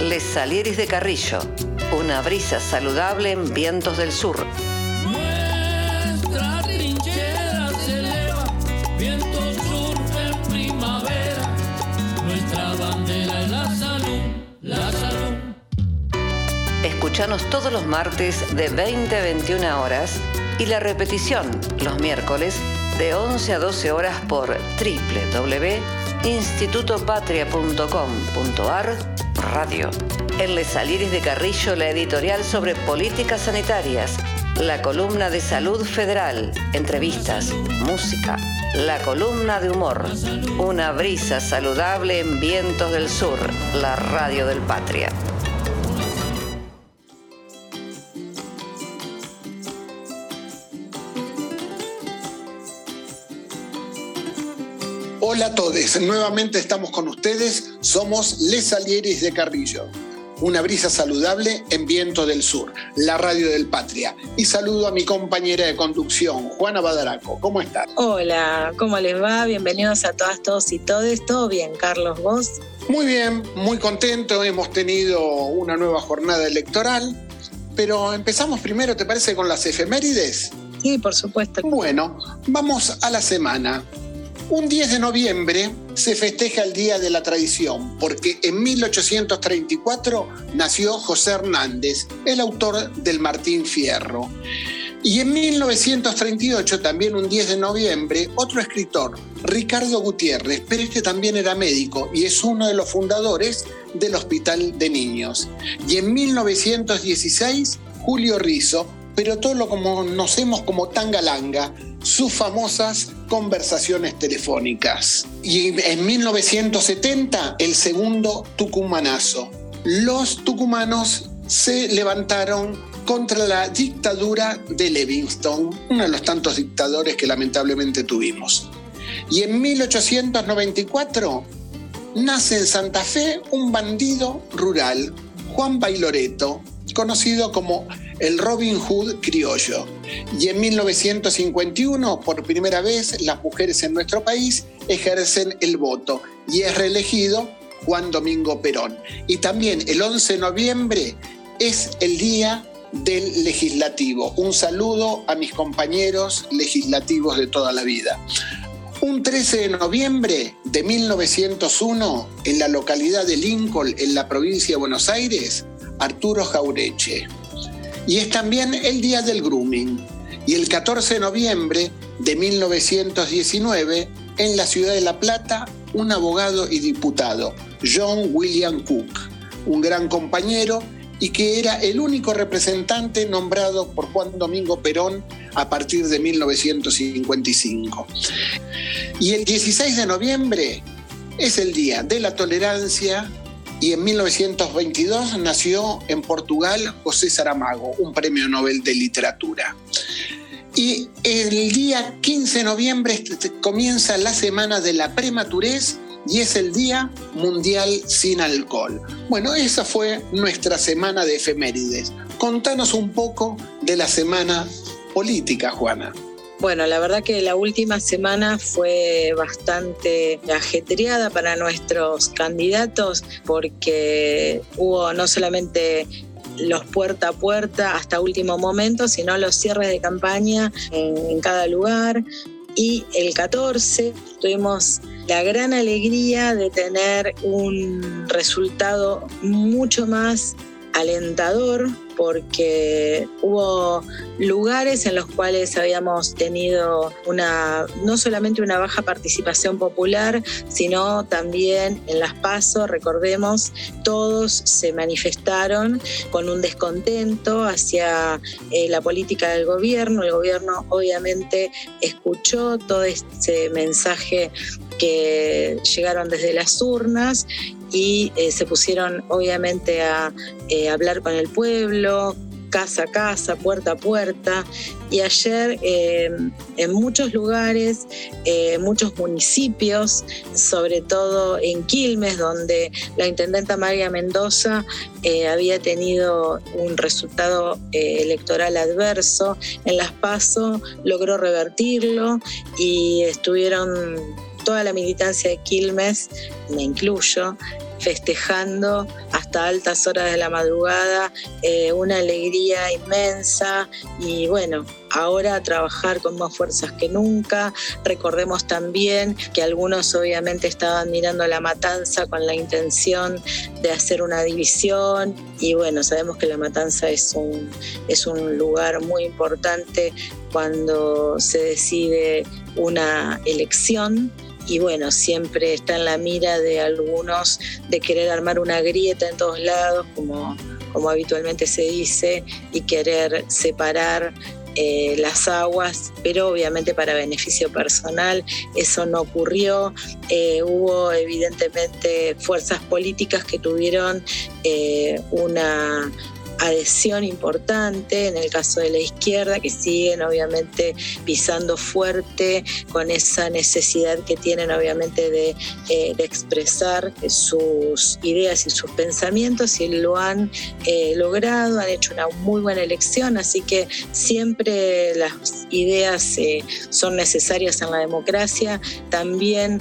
Les Salieris de Carrillo, una brisa saludable en vientos del sur. Nuestra trinchera se eleva, viento sur en primavera. Nuestra bandera es la salud, la salud. Escuchanos todos los martes de 20 a 21 horas y la repetición los miércoles de 11 a 12 horas por www.institutopatria.com.ar Radio. En Les Saliris de Carrillo, la editorial sobre políticas sanitarias, la columna de salud federal, entrevistas, música, la columna de humor, una brisa saludable en vientos del sur, la radio del Patria. Hola a todos, nuevamente estamos con ustedes, somos Les Salieris de Carrillo, una brisa saludable en Viento del Sur, la radio del Patria. Y saludo a mi compañera de conducción, Juana Badaraco, ¿cómo estás? Hola, ¿cómo les va? Bienvenidos a todas, todos y todes. ¿Todo bien, Carlos? ¿Vos? Muy bien, muy contento, hemos tenido una nueva jornada electoral, pero empezamos primero, ¿te parece, con las efemérides? Sí, por supuesto. Bueno, vamos a la semana. Un 10 de noviembre se festeja el Día de la Tradición, porque en 1834 nació José Hernández, el autor del Martín Fierro. Y en 1938, también un 10 de noviembre, otro escritor, Ricardo Gutiérrez, pero este también era médico y es uno de los fundadores del Hospital de Niños. Y en 1916, Julio Rizzo, pero todo lo conocemos como Tangalanga, sus famosas conversaciones telefónicas. Y en 1970, el segundo tucumanazo. Los tucumanos se levantaron contra la dictadura de Livingston, uno de los tantos dictadores que lamentablemente tuvimos. Y en 1894 nace en Santa Fe un bandido rural, Juan Bailoreto, conocido como el Robin Hood criollo. Y en 1951, por primera vez, las mujeres en nuestro país ejercen el voto y es reelegido Juan Domingo Perón. Y también el 11 de noviembre es el día del legislativo. Un saludo a mis compañeros legislativos de toda la vida. Un 13 de noviembre de 1901, en la localidad de Lincoln, en la provincia de Buenos Aires, Arturo Jaureche. Y es también el día del grooming. Y el 14 de noviembre de 1919, en la ciudad de La Plata, un abogado y diputado, John William Cook, un gran compañero y que era el único representante nombrado por Juan Domingo Perón a partir de 1955. Y el 16 de noviembre es el Día de la Tolerancia y en 1922 nació en Portugal José Saramago, un premio Nobel de Literatura. Y el día 15 de noviembre comienza la semana de la prematurez y es el Día Mundial sin Alcohol. Bueno, esa fue nuestra semana de efemérides. Contanos un poco de la semana política, Juana. Bueno, la verdad que la última semana fue bastante ajetreada para nuestros candidatos porque hubo no solamente los puerta a puerta hasta último momento, sino los cierres de campaña en, cada lugar. Y el 14 tuvimos la gran alegría de tener un resultado mucho más alentador porque hubo lugares en los cuales habíamos tenido una no solamente una baja participación popular, sino también en las pasos, recordemos, todos se manifestaron con un descontento hacia eh, la política del gobierno. El gobierno obviamente escuchó todo ese mensaje que llegaron desde las urnas y eh, se pusieron obviamente a eh, hablar con el pueblo, casa a casa, puerta a puerta. Y ayer eh, en muchos lugares, muchos municipios, sobre todo en Quilmes, donde la intendenta María Mendoza había tenido un resultado electoral adverso, en Las Paso logró revertirlo y estuvieron toda la militancia de Quilmes, me incluyo, festejando hasta altas horas de la madrugada, eh, una alegría inmensa. Y bueno, ahora trabajar con más fuerzas que nunca. Recordemos también que algunos obviamente estaban mirando la matanza con la intención de hacer una división. Y bueno, sabemos que la matanza es un, es un lugar muy importante cuando se decide una elección y bueno, siempre está en la mira de algunos de querer armar una grieta en todos lados, como, como habitualmente se dice, y querer separar eh, las aguas, pero obviamente para beneficio personal. Eso no ocurrió. Eh, hubo evidentemente fuerzas políticas que tuvieron eh, una adhesión importante en el caso de la izquierda, que siguen obviamente pisando fuerte con esa necesidad que tienen obviamente de, eh, expresar sus ideas y sus pensamientos y lo han eh, logrado, han hecho una muy buena elección, así que siempre las ideas eh, son necesarias en la democracia, también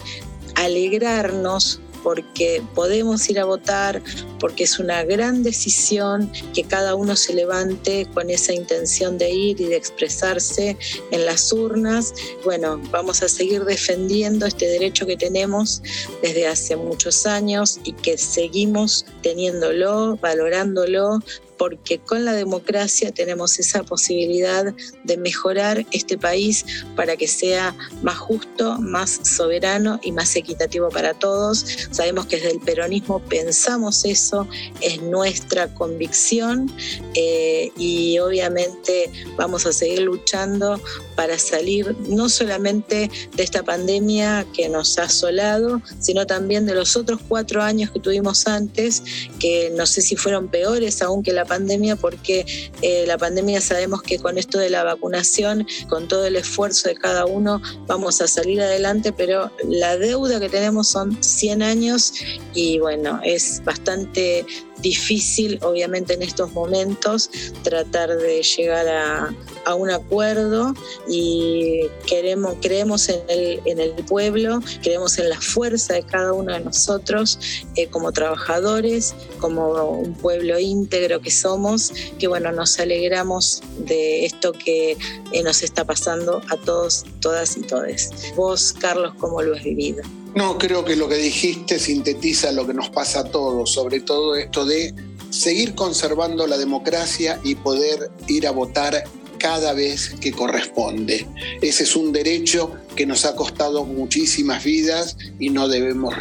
alegrarnos porque podemos ir a votar, porque es una gran decisión que cada uno se levante con esa intención de ir y de expresarse en las urnas. Bueno, vamos a seguir defendiendo este derecho que tenemos desde hace muchos años y que seguimos teniéndolo, valorándolo, porque con la democracia tenemos esa posibilidad de mejorar este país para que sea más justo, más soberano y más equitativo para todos. Sabemos que desde el peronismo pensamos eso, es nuestra convicción eh, y obviamente vamos a seguir luchando para salir no solamente de esta pandemia que nos ha asolado, sino también de los otros cuatro años que tuvimos antes, que no sé si fueron peores aún que la pandemia, porque eh, la pandemia sabemos que con esto de la vacunación, con todo el esfuerzo de cada uno, vamos a salir adelante, pero la deuda que tenemos son 100 años y bueno, es bastante difícil, obviamente, en estos momentos tratar de llegar a, un acuerdo y queremos, creemos en el, en el pueblo, creemos en la fuerza de cada uno de nosotros eh, como trabajadores, como un pueblo íntegro que somos, que bueno, nos alegramos de esto que eh, nos está pasando a todos, todas y todes. Vos, Carlos, ¿cómo lo has vivido? No, creo que lo que dijiste sintetiza lo que nos pasa a todos, sobre todo esto de seguir conservando la democracia y poder ir a votar cada vez que corresponde. Ese es un derecho que nos ha costado muchísimas vidas y no debemos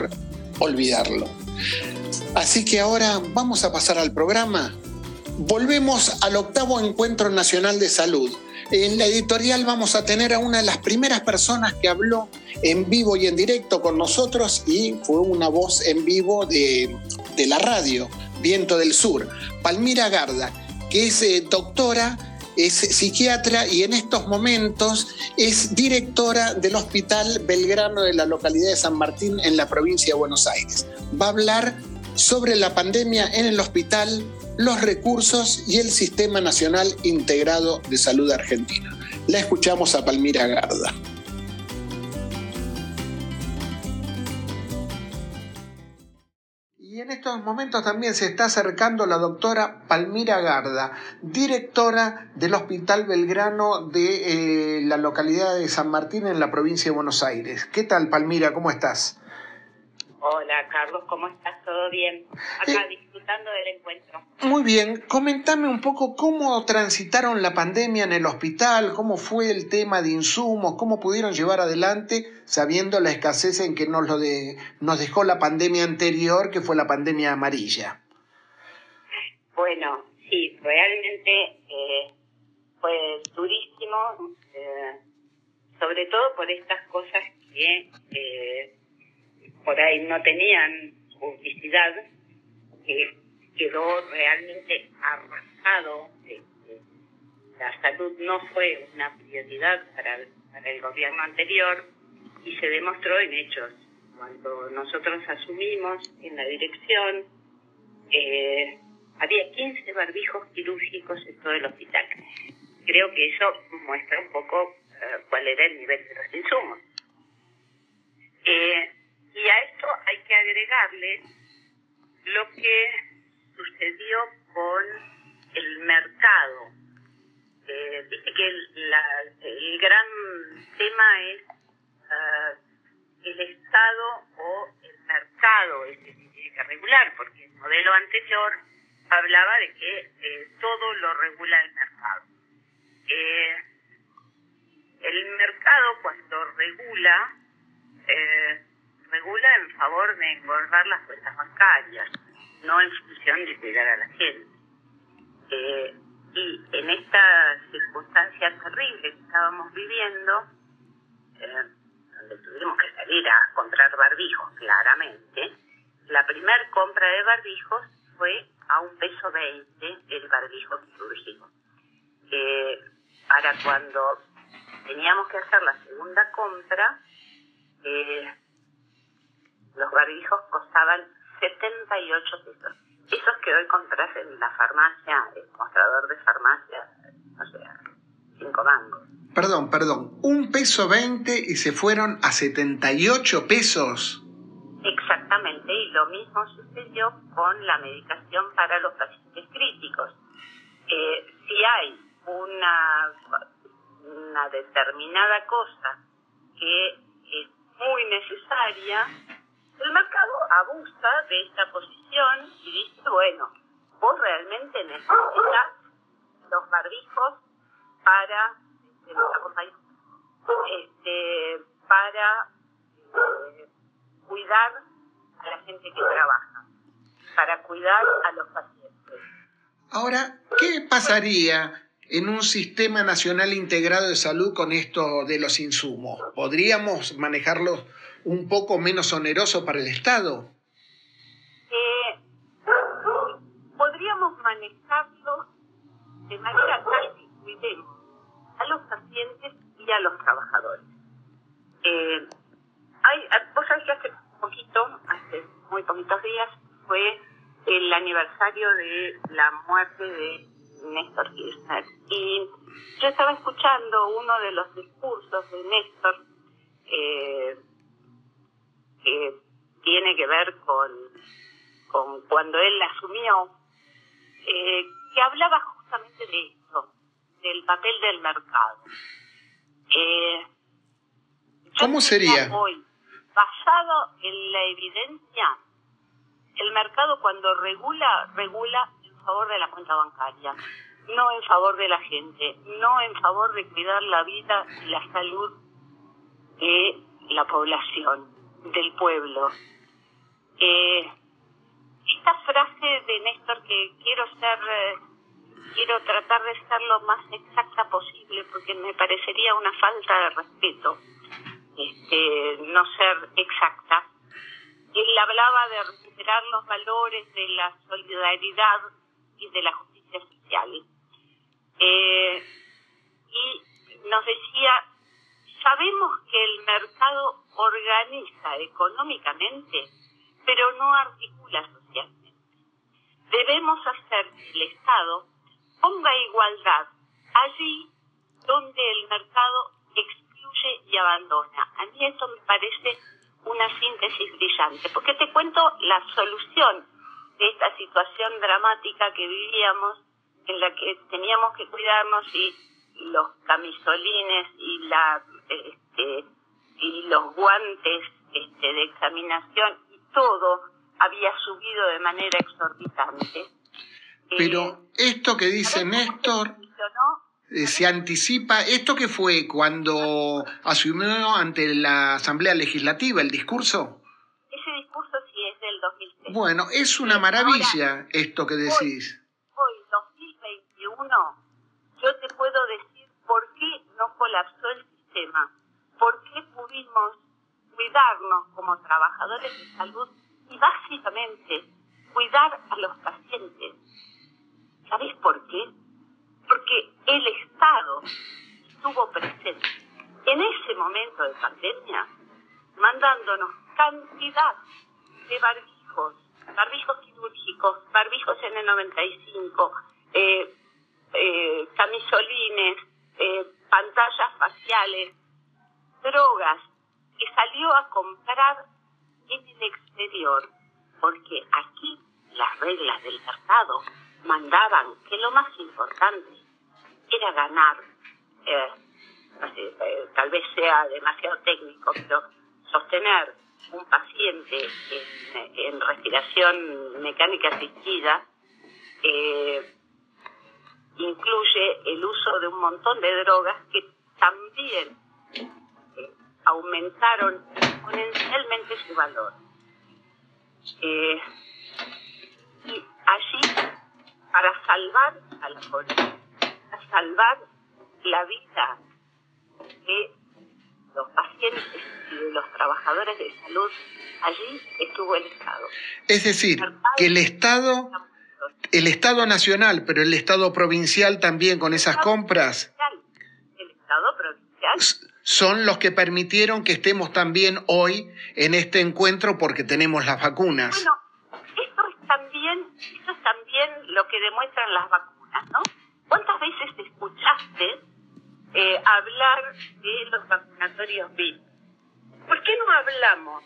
olvidarlo. Así que ahora vamos a pasar al programa. Volvemos al octavo Encuentro Nacional de Salud en la editorial vamos a tener a una de las primeras personas que habló en vivo y en directo con nosotros y fue una voz en vivo de, la radio, Viento del Sur, Palmira Garda, que es eh, doctora, es psiquiatra y en estos momentos es directora del Hospital Belgrano de la localidad de San Martín en la provincia de Buenos Aires. Va a hablar sobre la pandemia en el hospital, los recursos y el Sistema Nacional Integrado de Salud Argentina. La escuchamos a Palmira Garda. Y en estos momentos también se está acercando la doctora Palmira Garda, directora del Hospital Belgrano de eh, la localidad de San Martín en la provincia de Buenos Aires. ¿Qué tal, Palmira? ¿Cómo estás? Hola Carlos, ¿cómo estás? ¿Todo bien? Acá eh, disfrutando del encuentro. Muy bien, comentame un poco cómo transitaron la pandemia en el hospital, cómo fue el tema de insumos, cómo pudieron llevar adelante sabiendo la escasez en que nos, lo de, nos dejó la pandemia anterior, que fue la pandemia amarilla. Bueno, sí, realmente eh, fue durísimo, eh, sobre todo por estas cosas que por ahí no tenían publicidad, que quedó realmente arrasado. La salud no fue una prioridad para el, gobierno anterior y se demostró en hechos. Cuando nosotros asumimos en la dirección, eh, había 15 barbijos quirúrgicos en todo el hospital. Creo que eso muestra un poco eh, cuál era el nivel de los insumos. Eh, y a esto hay que agregarle lo que sucedió con el mercado. Eh, que el, el, gran tema es uh, el Estado o el mercado el que tiene que regular, porque el modelo anterior hablaba de que eh, todo lo regula el mercado. Eh, el mercado cuando regula, eh, regula en favor de engordar las cuentas bancarias, no en función de cuidar a la gente. Eh, y en esta circunstancia terrible que estábamos viviendo, eh, donde tuvimos que salir a comprar barbijos claramente, la primer compra de barbijos fue a un peso veinte el barbijo quirúrgico. Eh, para cuando teníamos que hacer la segunda compra, eh, los barbijos costaban 78 pesos. Esos que hoy compras en la farmacia, el mostrador de farmacia, o sea, cinco mangos. Perdón, perdón, un peso veinte y se fueron a 78 pesos. Exactamente, y lo mismo sucedió con la medicación para los pacientes críticos. Eh, si hay una, una determinada cosa que es muy necesaria, el mercado abusa de esta posición y dice, bueno, vos realmente necesitas los barbijos para, este, para eh, cuidar a la gente que trabaja, para cuidar a los pacientes. Ahora, ¿qué pasaría en un sistema nacional integrado de salud con esto de los insumos? ¿Podríamos manejarlos un poco menos oneroso para el Estado? Eh, podríamos manejarlo de manera tal que cuidemos a los pacientes y a los trabajadores. Eh, hay, vos sabés que hace poquito, hace muy poquitos días, fue el aniversario de la muerte de Néstor Kirchner. Y yo estaba escuchando uno de los discursos de Néstor, eh, que tiene que ver con, con cuando él asumió, eh, que hablaba justamente de esto, del papel del mercado. Eh, ¿Cómo sería? Hoy, basado en la evidencia, el mercado cuando regula, regula en favor de la cuenta bancaria, no en favor de la gente, no en favor de cuidar la vida y la salud de la población del pueblo. Eh, esta frase de Néstor que quiero ser, eh, quiero tratar de ser lo más exacta posible porque me parecería una falta de respeto este, no ser exacta. Él hablaba de recuperar los valores de la solidaridad y de la justicia social. Eh, y nos decía, sabemos que el mercado organiza económicamente, pero no articula socialmente. Debemos hacer que el Estado ponga igualdad allí donde el mercado excluye y abandona. A mí eso me parece una síntesis brillante, porque te cuento la solución de esta situación dramática que vivíamos, en la que teníamos que cuidarnos y los camisolines y la este, y los guantes este, de examinación y todo había subido de manera exorbitante. Pero eh, esto que dice Néstor eh, se anticipa, ¿esto que fue cuando asumió ante la Asamblea Legislativa el discurso? Ese discurso sí es del 2006. Bueno, es una maravilla esto que decís. Hoy, hoy, 2021, yo te puedo decir por qué no colapsó el sistema por qué pudimos cuidarnos como trabajadores de salud y básicamente cuidar a los pacientes. ¿Sabéis por qué? Porque el Estado estuvo presente en ese momento de pandemia, mandándonos cantidad de barbijos, barbijos quirúrgicos, barbijos N95, eh, eh, camisolines, eh, pantallas faciales, drogas que salió a comprar en el exterior, porque aquí las reglas del mercado mandaban que lo más importante era ganar, eh, eh, tal vez sea demasiado técnico, pero sostener un paciente en, respiración mecánica asistida eh, incluye el uso de un montón de drogas que también aumentaron exponencialmente su valor. y allí, para salvar a la policía, salvar la vida de los pacientes y de los trabajadores de salud, allí estuvo el Estado. Es decir, que el Estado, el Estado nacional, pero el Estado provincial también con esas compras. El Estado provincial. Son los que permitieron que estemos también hoy en este encuentro porque tenemos las vacunas. Bueno, esto es también, esto es también lo que demuestran las vacunas, ¿no? ¿Cuántas veces escuchaste eh, hablar de los vacunatorios VIP? ¿Por qué no hablamos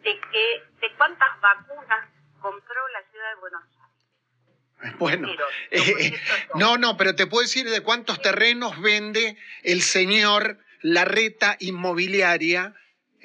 de que de cuántas vacunas compró la ciudad de Buenos Aires? Bueno, eh, no, no, pero te puedo decir de cuántos terrenos vende el señor Larreta Inmobiliaria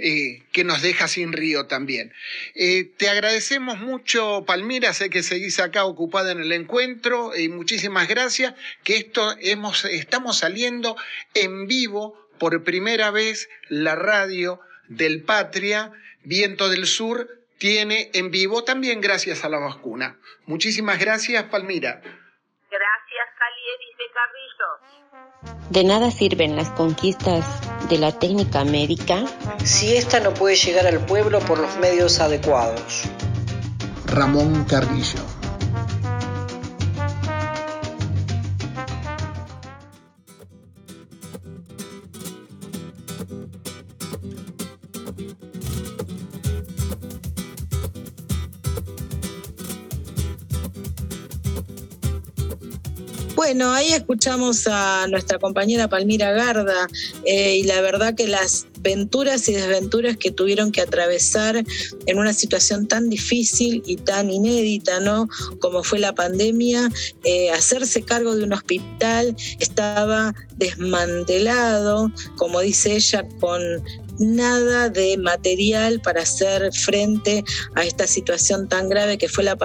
eh, que nos deja sin río también. Eh, te agradecemos mucho, Palmira, sé que seguís acá ocupada en el encuentro y muchísimas gracias, que esto hemos, estamos saliendo en vivo por primera vez la radio del Patria, Viento del Sur, tiene en vivo también gracias a la vacuna. Muchísimas gracias, Palmira. Carrillo. De nada sirven las conquistas de la técnica médica si ésta no puede llegar al pueblo por los medios adecuados. Ramón Carrillo. Bueno, ahí escuchamos a nuestra compañera Palmira Garda eh, y la verdad que las venturas y desventuras que tuvieron que atravesar en una situación tan difícil y tan inédita, ¿no? Como fue la pandemia, eh, hacerse cargo de un hospital estaba desmantelado, como dice ella, con nada de material para hacer frente a esta situación tan grave que fue la,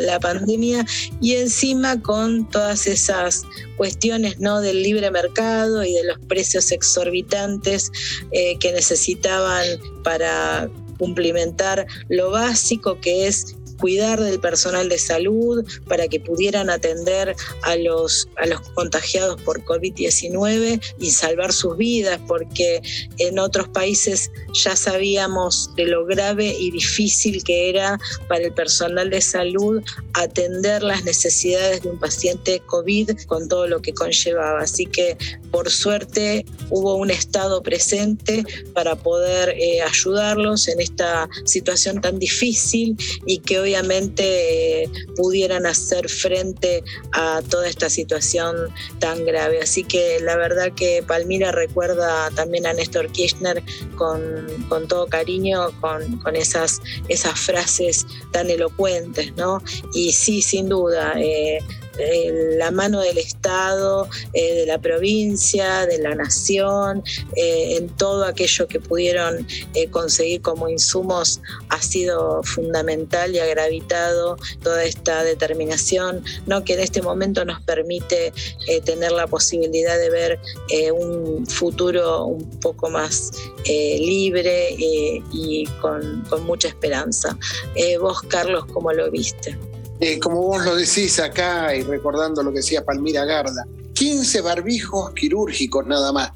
la pandemia y encima con todas esas cuestiones ¿no? del libre mercado y de los precios exorbitantes eh, que necesitaban para cumplimentar lo básico que es cuidar del personal de salud para que pudieran atender a los, a los contagiados por COVID-19 y salvar sus vidas, porque en otros países ya sabíamos de lo grave y difícil que era para el personal de salud atender las necesidades de un paciente COVID con todo lo que conllevaba. Así que por suerte hubo un Estado presente para poder eh, ayudarlos en esta situación tan difícil y que hoy obviamente eh, pudieran hacer frente a toda esta situación tan grave. Así que la verdad que Palmira recuerda también a Néstor Kirchner con, todo cariño, con, esas, esas frases tan elocuentes, ¿no? Y sí, sin duda. Eh, eh, la mano del Estado, eh, de la provincia, de la nación, eh, en todo aquello que pudieron conseguir como insumos ha sido fundamental y ha gravitado toda esta determinación, ¿no? que en este momento nos permite tener la posibilidad de ver un futuro un poco más libre y con, mucha esperanza. vos, Carlos, ¿cómo lo viste? Eh, como vos lo decís acá y recordando lo que decía Palmira Garda, 15 barbijos quirúrgicos nada más.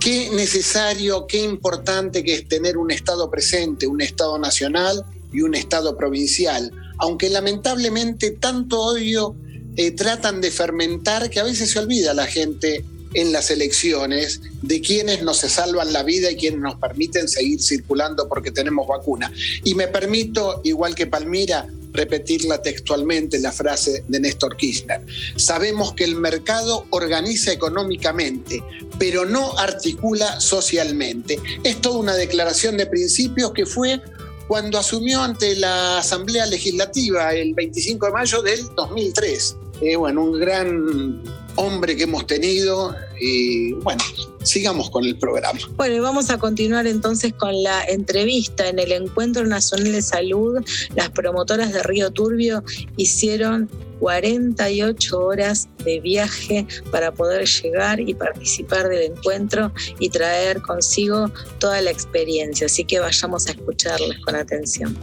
Qué necesario, qué importante que es tener un Estado presente, un Estado nacional y un Estado provincial. Aunque lamentablemente tanto odio eh, tratan de fermentar que a veces se olvida la gente en las elecciones de quienes nos salvan la vida y quienes nos permiten seguir circulando porque tenemos vacuna. Y me permito, igual que Palmira, repetirla textualmente, la frase de Néstor Kirchner. Sabemos que el mercado organiza económicamente, pero no articula socialmente. Es toda una declaración de principios que fue cuando asumió ante la Asamblea Legislativa el 25 de mayo del 2003. Eh, bueno, un gran hombre que hemos tenido y bueno, sigamos con el programa. Bueno, y vamos a continuar entonces con la entrevista en el Encuentro Nacional de Salud. Las promotoras de Río Turbio hicieron 48 horas de viaje para poder llegar y participar del encuentro y traer consigo toda la experiencia. Así que vayamos a escucharlas con atención.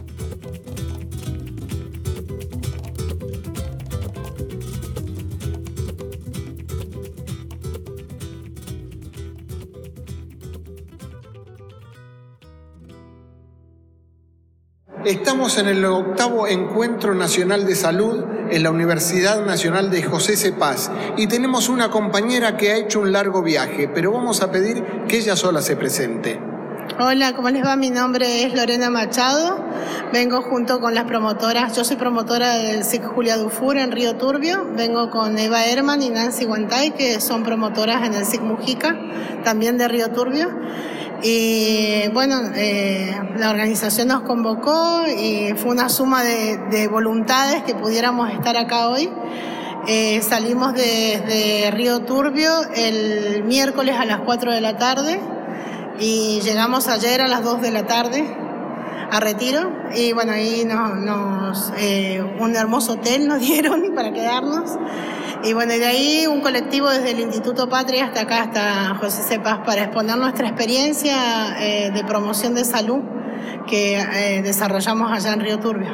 Estamos en el octavo Encuentro Nacional de Salud en la Universidad Nacional de José Cepaz y tenemos una compañera que ha hecho un largo viaje, pero vamos a pedir que ella sola se presente. Hola, ¿cómo les va? Mi nombre es Lorena Machado. Vengo junto con las promotoras. Yo soy promotora del SIC Julia Dufour en Río Turbio. Vengo con Eva Herman y Nancy Guantay, que son promotoras en el SIC Mujica, también de Río Turbio. Y bueno, eh, la organización nos convocó y fue una suma de, voluntades que pudiéramos estar acá hoy. Eh, salimos desde Río Turbio el miércoles a las 4 de la tarde y llegamos ayer a las 2 de la tarde a Retiro y bueno, ahí nos, eh, un hermoso hotel nos dieron para quedarnos y bueno, de ahí un colectivo desde el Instituto Patria hasta acá, hasta José Cepas, para exponer nuestra experiencia eh, de promoción de salud que eh, desarrollamos allá en Río Turbio.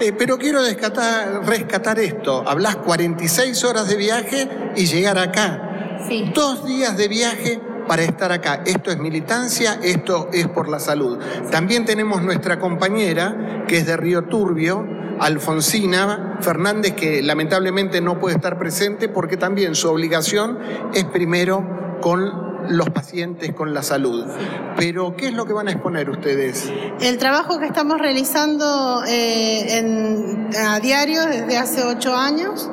Eh, pero quiero rescatar, rescatar esto. Hablas 46 horas de viaje y llegar acá. Sí. Dos días de viaje para estar acá. Esto es militancia, esto es por la salud. También tenemos nuestra compañera, que es de Río Turbio, Alfonsina Fernández, que lamentablemente no puede estar presente porque también su obligación es primero con los pacientes con la salud. Pero, ¿qué es lo que van a exponer ustedes? El trabajo que estamos realizando eh, a diario desde hace ocho años.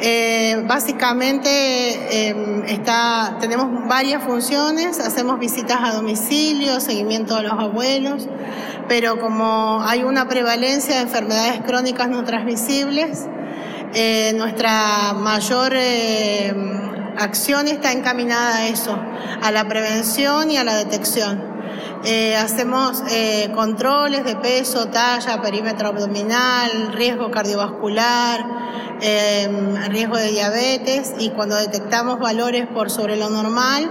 Eh, básicamente em, está, tenemos varias funciones, hacemos visitas a domicilio, seguimiento a los abuelos, pero como hay una prevalencia de enfermedades crónicas no transmisibles, eh, nuestra mayor acción está encaminada a eso, a la prevención y a la detección. Eh, hacemos eh, controles de peso, talla, perímetro abdominal, riesgo cardiovascular, em, riesgo de diabetes y cuando detectamos valores por sobre lo normal,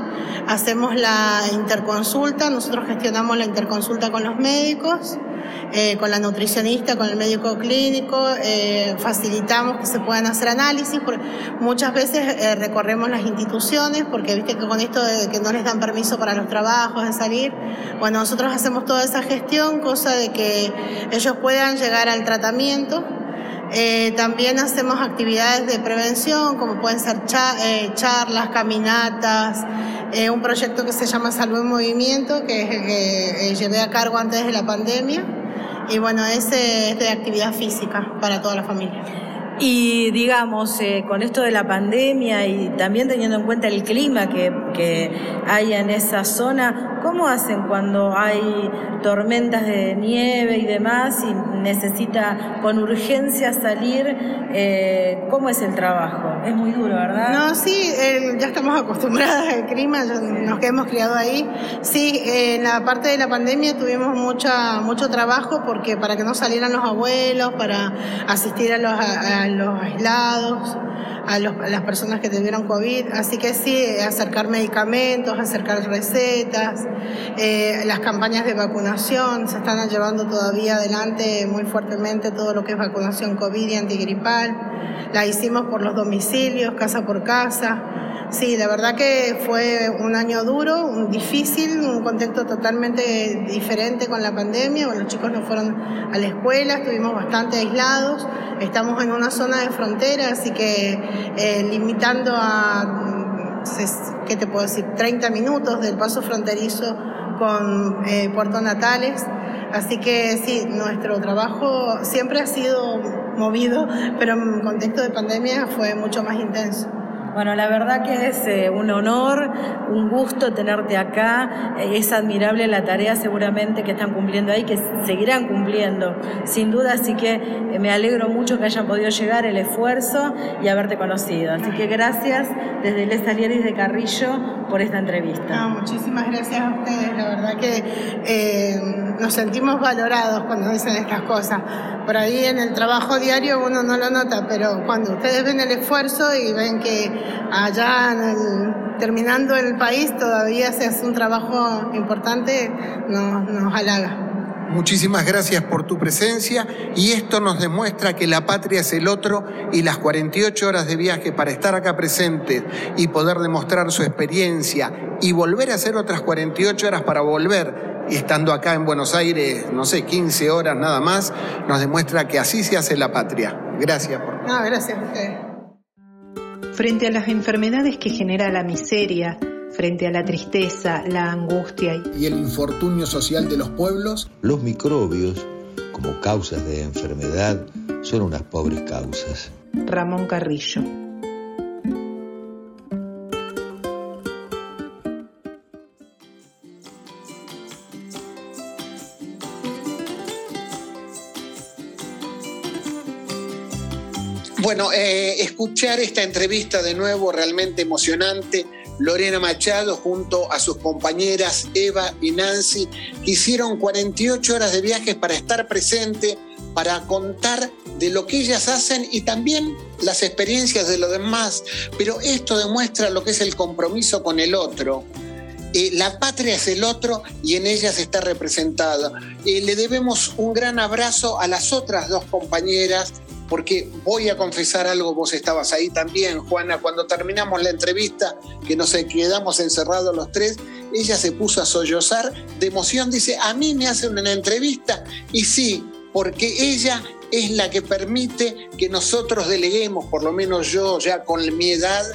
hacemos la interconsulta, nosotros gestionamos la interconsulta con los médicos. Eh, con la nutricionista, con el médico clínico, eh, facilitamos que se puedan hacer análisis, porque muchas veces eh, recorremos las instituciones, porque viste que con esto de que no les dan permiso para los trabajos, de salir, bueno, nosotros hacemos toda esa gestión, cosa de que ellos puedan llegar al tratamiento. También hacemos actividades de prevención, como pueden ser charlas, caminatas, un proyecto que se llama Salud en Movimiento, que llevé a cargo antes de la pandemia y bueno, ese es de actividad física para toda la familia. Y digamos, eh, con esto de la pandemia y también teniendo en cuenta el clima que, que, hay en esa zona, ¿cómo hacen cuando hay tormentas de nieve y demás y necesita con urgencia salir? Eh, ¿Cómo es el trabajo? Es muy duro, ¿verdad? No, sí, ya estamos acostumbradas al clima, nos hemos criado ahí. Sí, en la parte de la pandemia tuvimos mucha, mucho trabajo porque para que no salieran los abuelos, para asistir a los, a los aislados, a, las personas que tuvieron COVID. Así que sí, acercar medicamentos, acercar recetas, eh, las campañas de vacunación se están llevando todavía adelante muy fuertemente todo lo que es vacunación COVID y antigripal. La hicimos por los domicilios, casa por casa. Sí, la verdad que fue un año duro, un difícil, un contexto totalmente diferente con la pandemia. los chicos no fueron a la escuela, estuvimos bastante aislados. Estamos en una zona de frontera, así que eh, limitando a, ¿qué te puedo decir?, 30 minutos del paso fronterizo con eh, Puerto Natales. Así que sí, nuestro trabajo siempre ha sido movido, pero en contexto de pandemia fue mucho más intenso. Bueno, la verdad que es eh, un honor, un gusto tenerte acá. Eh, es admirable la tarea seguramente que están cumpliendo ahí, que seguirán cumpliendo, sin duda. Así que eh, me alegro mucho que hayan podido llegar, el esfuerzo y haberte conocido. Así que gracias desde Les Alieris de Carrillo por esta entrevista. muchísimas gracias a ustedes. La verdad que nos sentimos valorados cuando dicen estas cosas. Por ahí en el trabajo diario uno no lo nota, pero cuando ustedes ven el esfuerzo y ven que allá terminando el país todavía se hace un trabajo importante, nos, nos halaga. Muchísimas gracias por tu presencia y esto nos demuestra que la patria es el otro y las 48 horas de viaje para estar acá presentes y poder demostrar su experiencia y volver a hacer otras 48 horas para volver y estando acá en Buenos Aires, no sé, 15 horas nada más, nos demuestra que así se hace la patria. Gracias por... No, gracias a ustedes. Frente a las enfermedades que genera la miseria, frente a la tristeza, la angustia y el infortunio social de los pueblos, los microbios, como causas de enfermedad, son unas pobres causas. Ramón Carrillo. Bueno, eh, escuchar esta entrevista de nuevo realmente emocionante. Lorena Machado junto a sus compañeras Eva y Nancy hicieron 48 horas de viajes para estar presente, para contar de lo que ellas hacen y también las experiencias de los demás. Pero esto demuestra lo que es el compromiso con el otro. Eh, la patria es el otro y en ellas está representada. Eh, le debemos un gran abrazo a las otras dos compañeras porque voy a confesar algo, vos estabas ahí también, Juana, cuando terminamos la entrevista, que nos quedamos encerrados los tres, ella se puso a sollozar de emoción, dice, a mí me hacen una entrevista, y sí, porque ella es la que permite que nosotros deleguemos, por lo menos yo ya con mi edad,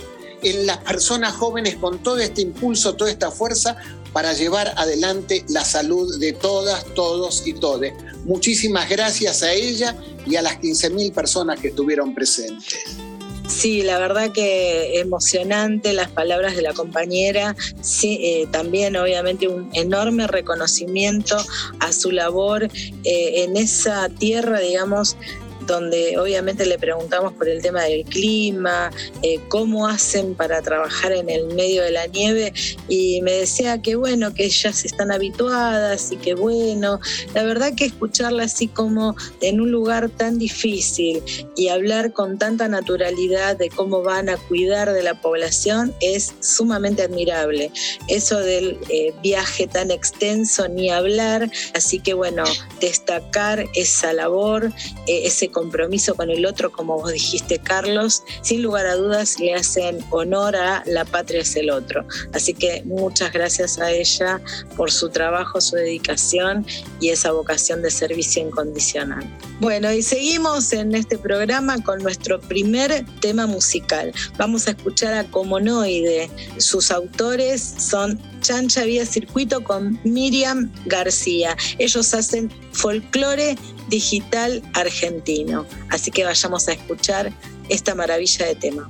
en las personas jóvenes con todo este impulso, toda esta fuerza para llevar adelante la salud de todas, todos y todes. Muchísimas gracias a ella y a las 15.000 personas que estuvieron presentes. Sí, la verdad que emocionante las palabras de la compañera. Sí, eh, también obviamente un enorme reconocimiento a su labor eh, en esa tierra, digamos, donde obviamente le preguntamos por el tema del clima, eh, cómo hacen para trabajar en el medio de la nieve y me decía que bueno, que ellas están habituadas y que bueno, la verdad que escucharla así como en un lugar tan difícil y hablar con tanta naturalidad de cómo van a cuidar de la población es sumamente admirable. Eso del eh, viaje tan extenso ni hablar, así que bueno, destacar esa labor, eh, ese compromiso con el otro, como vos dijiste, Carlos, sin lugar a dudas le hacen honor a la patria es el otro. Así que muchas gracias a ella por su trabajo, su dedicación y esa vocación de servicio incondicional. Bueno, y seguimos en este programa con nuestro primer tema musical. Vamos a escuchar a Comonoide. Sus autores son Chancha Vía Circuito con Miriam García. Ellos hacen folclore digital argentino. Así que vayamos a escuchar esta maravilla de tema.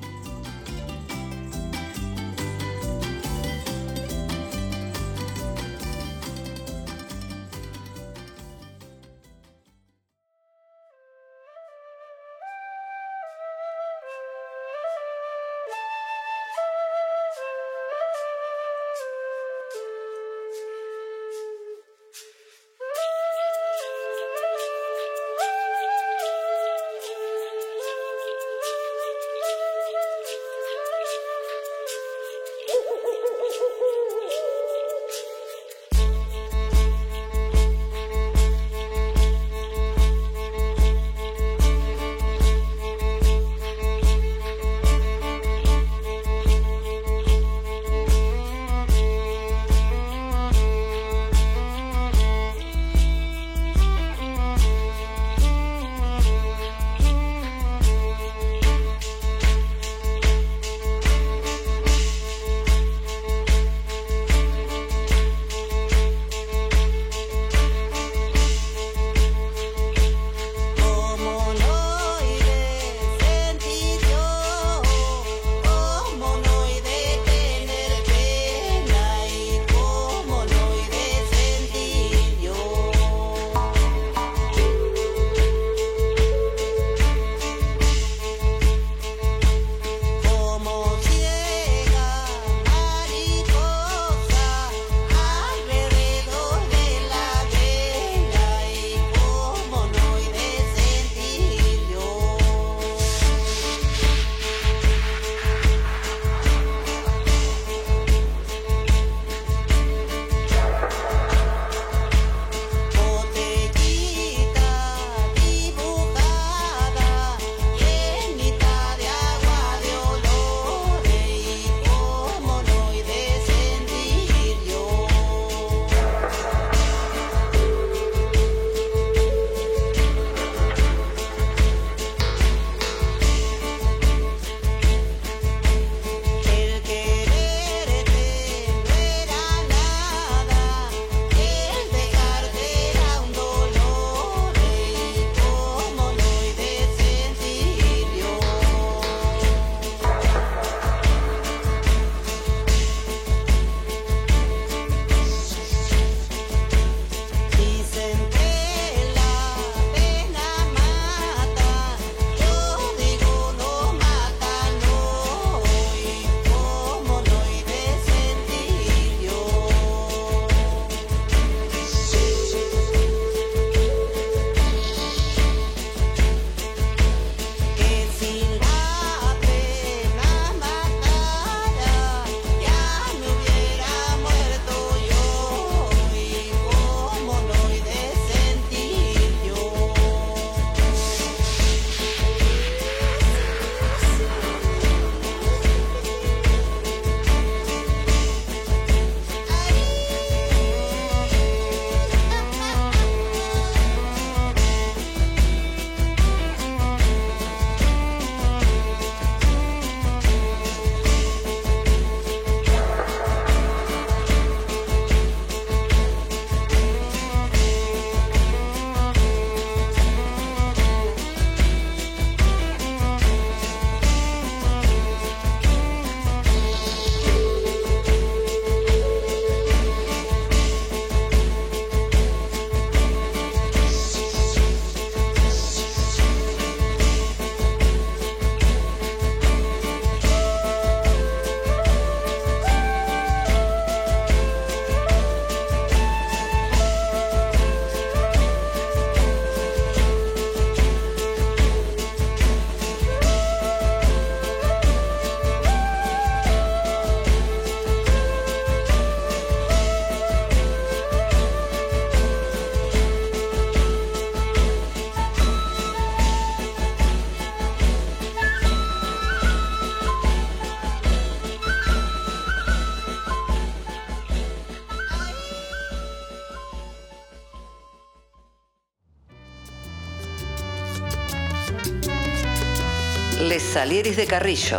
Salieris de Carrillo.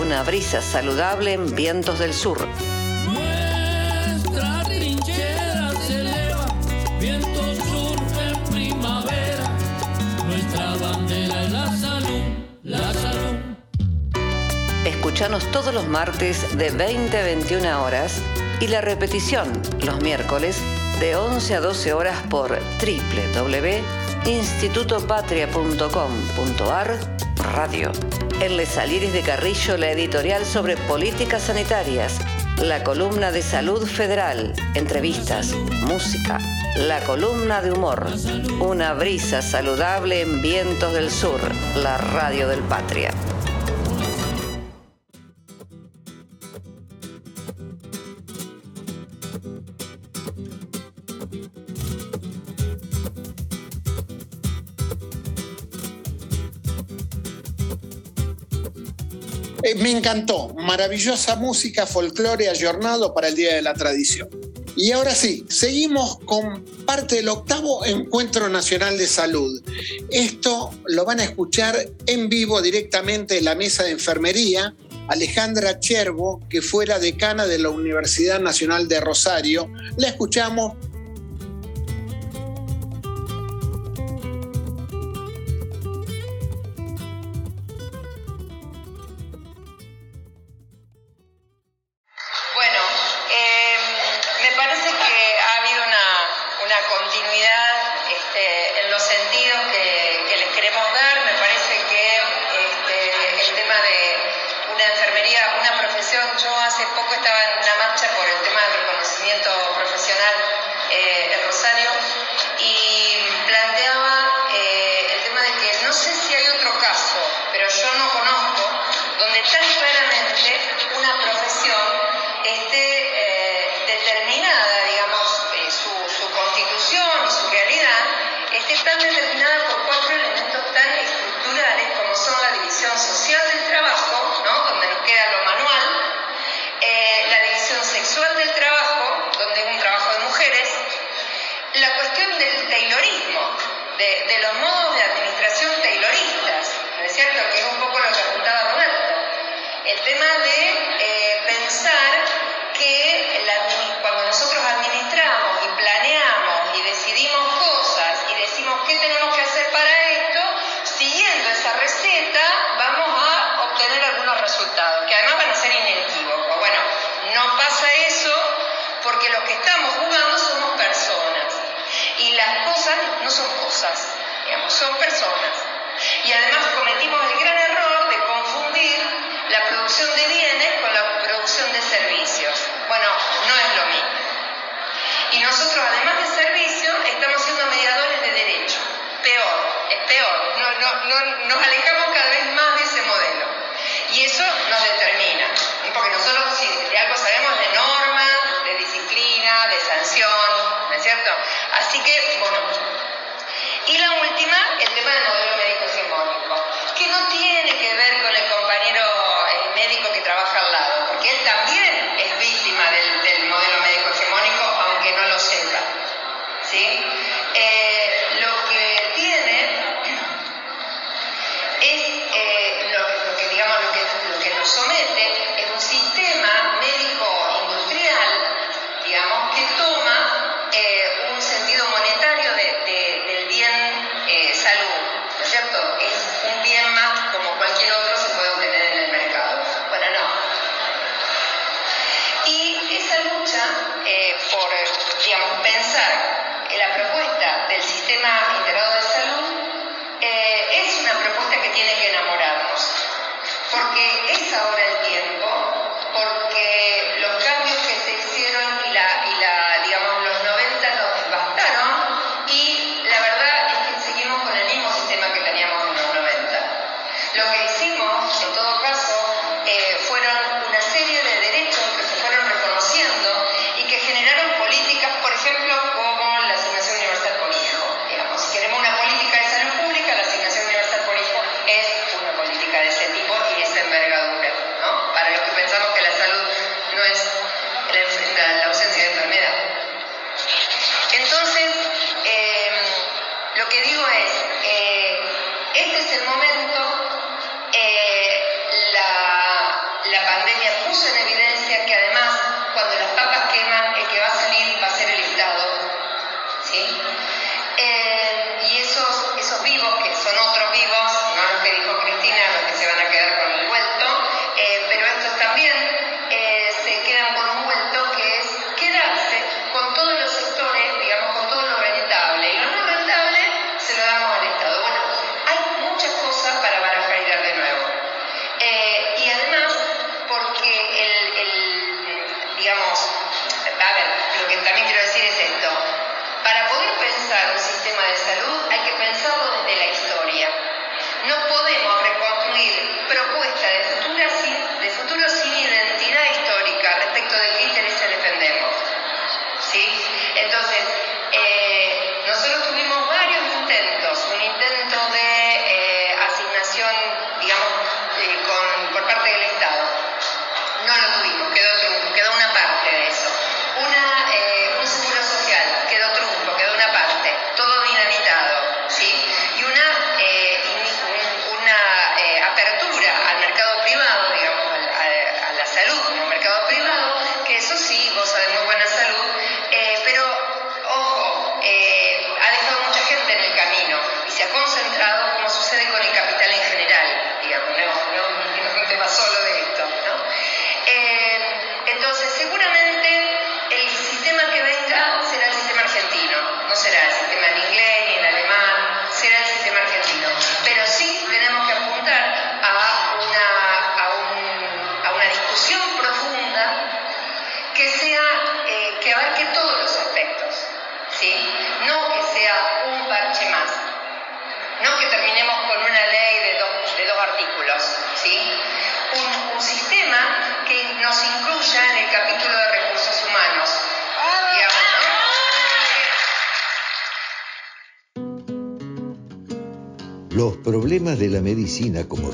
Una brisa saludable en vientos del sur. Nuestra trinchera se eleva, viento sur en primavera. Nuestra bandera es la salud, la salud. Escuchanos todos los martes de 20 a 21 horas y la repetición los miércoles de 11 a 12 horas por www.institutopatria.com.ar Radio en Les Salires de Carrillo la editorial sobre políticas sanitarias, la columna de salud federal, entrevistas, música, la columna de humor, una brisa saludable en vientos del sur, la radio del patria. encantó. Maravillosa música, folclore ayornado para el Día de la Tradición. Y ahora sí, seguimos con parte del octavo Encuentro Nacional de Salud. Esto lo van a escuchar en vivo directamente de la mesa de enfermería. Alejandra Chervo, que fue la decana de la Universidad Nacional de Rosario, la escuchamos Exacto. Así que, bueno. Y la última, el tema de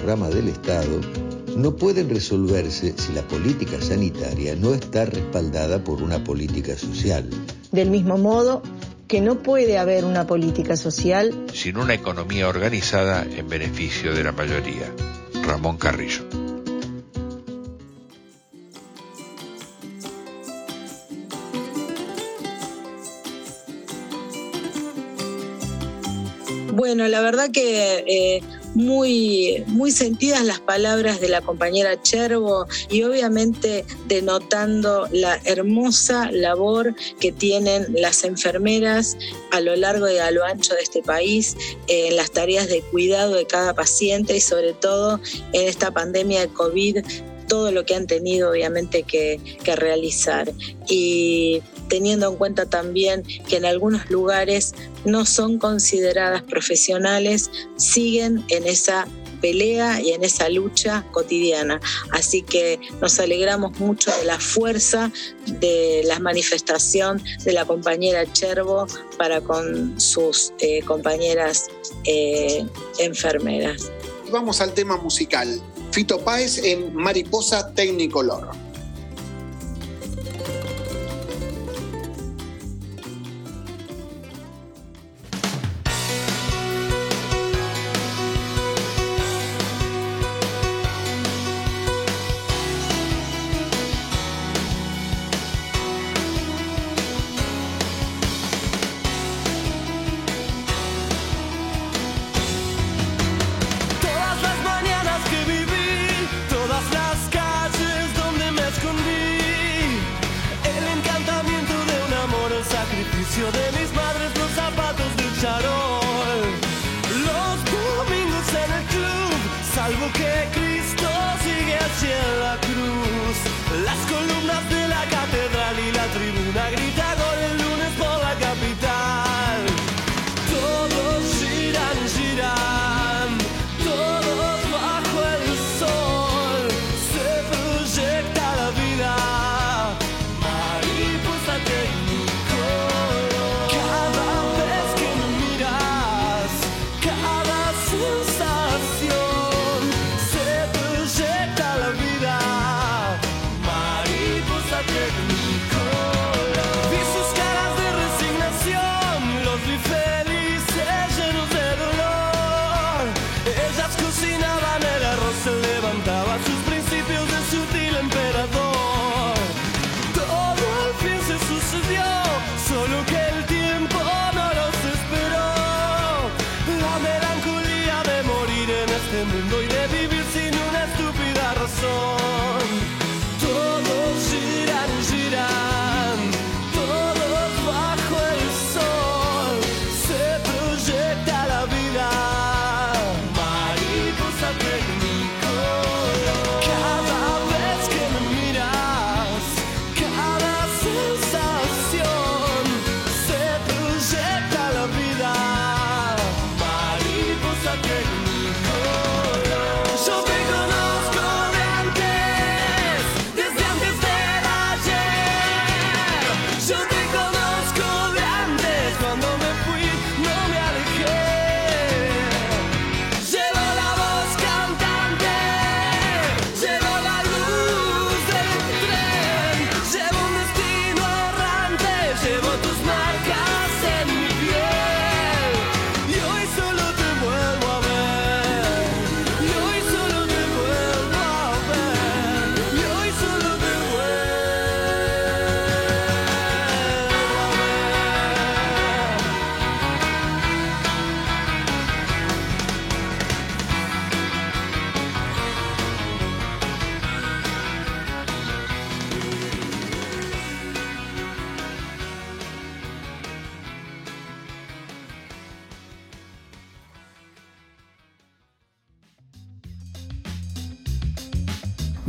rama del Estado no pueden resolverse si la política sanitaria no está respaldada por una política social. Del mismo modo que no puede haber una política social sin una economía organizada en beneficio de la mayoría. Ramón Carrillo. Bueno, la verdad que eh, muy, muy sentidas las palabras de la compañera Cherbo y obviamente denotando la hermosa labor que tienen las enfermeras a lo largo y a lo ancho de este país en las tareas de cuidado de cada paciente y sobre todo en esta pandemia de COVID todo lo que han tenido obviamente que, que, realizar y teniendo en cuenta también que en algunos lugares no son consideradas profesionales, siguen en esa pelea y en esa lucha cotidiana. Así que nos alegramos mucho de la fuerza de la manifestación de la compañera Cherbo para con sus eh, compañeras eh, enfermeras. Vamos al tema musical. Fito Páez en Mariposa Technicolor.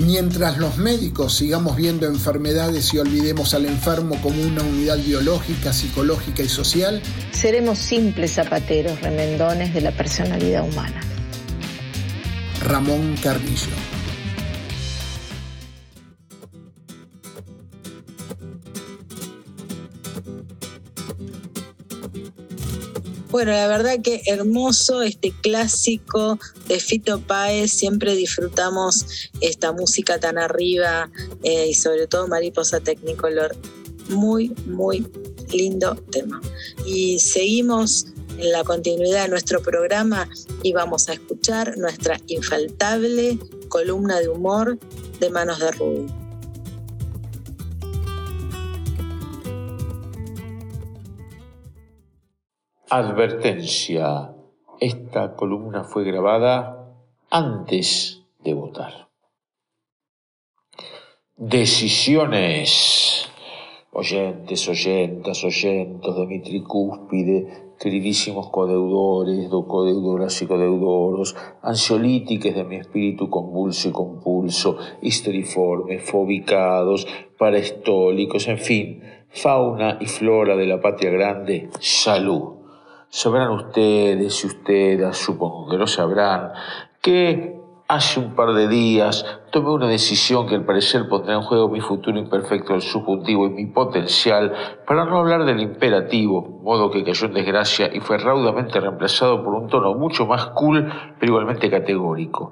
Mientras los médicos sigamos viendo enfermedades y olvidemos al enfermo como una unidad biológica, psicológica y social, seremos simples zapateros remendones de la personalidad humana. Ramón Carrillo. Bueno, la verdad que hermoso este clásico de Fito Páez, siempre disfrutamos esta música tan arriba eh, y sobre todo Mariposa Technicolor. Muy, muy lindo tema. Y seguimos en la continuidad de nuestro programa y vamos a escuchar nuestra infaltable columna de humor de Manos de Rudy. Advertencia. Esta columna fue grabada antes de votar. Decisiones. Oyentes, oyentas, oyentos de mi tricúspide, queridísimos codeudores, codeudoras y codeudoros, ansiolítiques de mi espíritu convulso y compulso, histeriformes, fobicados, paraestólicos, en fin, fauna y flora de la patria grande, salud. Sabrán ustedes y ustedes, supongo que lo sabrán, que hace un par de días tomé una decisión que al parecer pondrá en juego mi futuro imperfecto del subjuntivo y mi potencial, para no hablar del imperativo, modo que cayó en desgracia y fue raudamente reemplazado por un tono mucho más cool, pero igualmente categórico,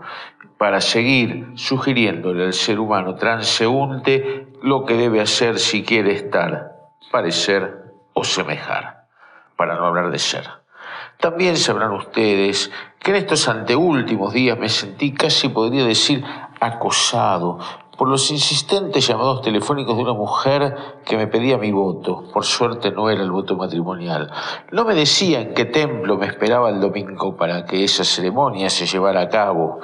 para seguir sugiriéndole al ser humano transeúnte lo que debe hacer si quiere estar, parecer o semejar para no hablar de ser. También sabrán ustedes que en estos anteúltimos días me sentí casi podría decir acosado por los insistentes llamados telefónicos de una mujer que me pedía mi voto. Por suerte no era el voto matrimonial. No me decía en qué templo me esperaba el domingo para que esa ceremonia se llevara a cabo,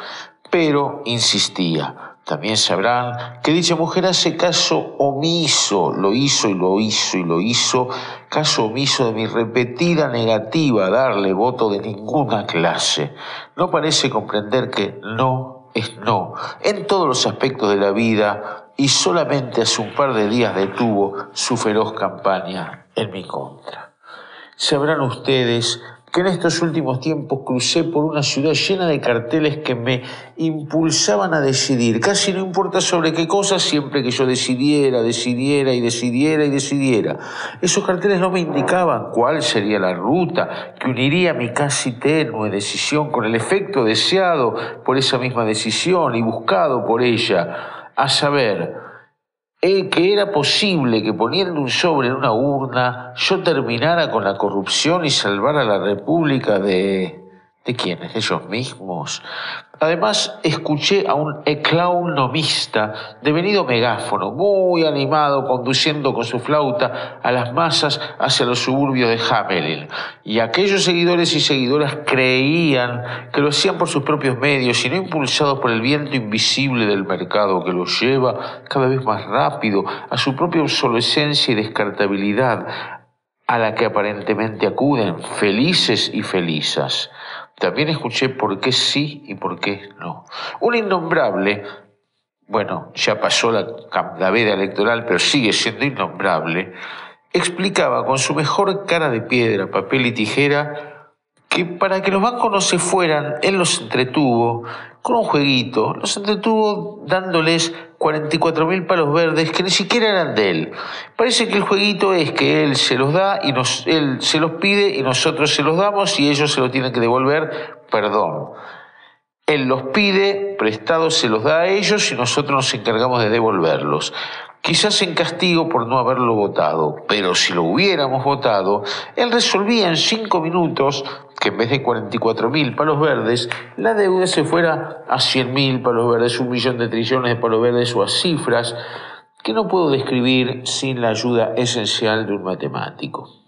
pero insistía. También sabrán que dicha mujer hace caso omiso, lo hizo y lo hizo y lo hizo, caso omiso de mi repetida negativa a darle voto de ninguna clase. No parece comprender que no es no en todos los aspectos de la vida y solamente hace un par de días detuvo su feroz campaña en mi contra. Sabrán ustedes que en estos últimos tiempos crucé por una ciudad llena de carteles que me impulsaban a decidir, casi no importa sobre qué cosa, siempre que yo decidiera, decidiera y decidiera y decidiera. Esos carteles no me indicaban cuál sería la ruta que uniría mi casi tenue decisión con el efecto deseado por esa misma decisión y buscado por ella, a saber, que era posible que poniendo un sobre en una urna yo terminara con la corrupción y salvara a la República de... ¿De quiénes? De ellos mismos. Además, escuché a un eclaunomista devenido megáfono, muy animado, conduciendo con su flauta a las masas hacia los suburbios de Hamelin. Y aquellos seguidores y seguidoras creían que lo hacían por sus propios medios y no impulsados por el viento invisible del mercado que los lleva cada vez más rápido a su propia obsolescencia y descartabilidad, a la que aparentemente acuden felices y felizas. También escuché por qué sí y por qué no. Un innombrable, bueno, ya pasó la, la veda electoral, pero sigue siendo innombrable, explicaba con su mejor cara de piedra, papel y tijera que para que los bancos no se fueran, él los entretuvo con un jueguito, los entretuvo dándoles 44 mil palos verdes que ni siquiera eran de él. Parece que el jueguito es que él se los da y nos, él se los pide y nosotros se los damos y ellos se los tienen que devolver, perdón. Él los pide, prestados se los da a ellos y nosotros nos encargamos de devolverlos. Quizás en castigo por no haberlo votado, pero si lo hubiéramos votado, él resolvía en cinco minutos que en vez de 44.000 palos verdes, la deuda se fuera a 100.000 palos verdes, un millón de trillones de palos verdes o a cifras que no puedo describir sin la ayuda esencial de un matemático.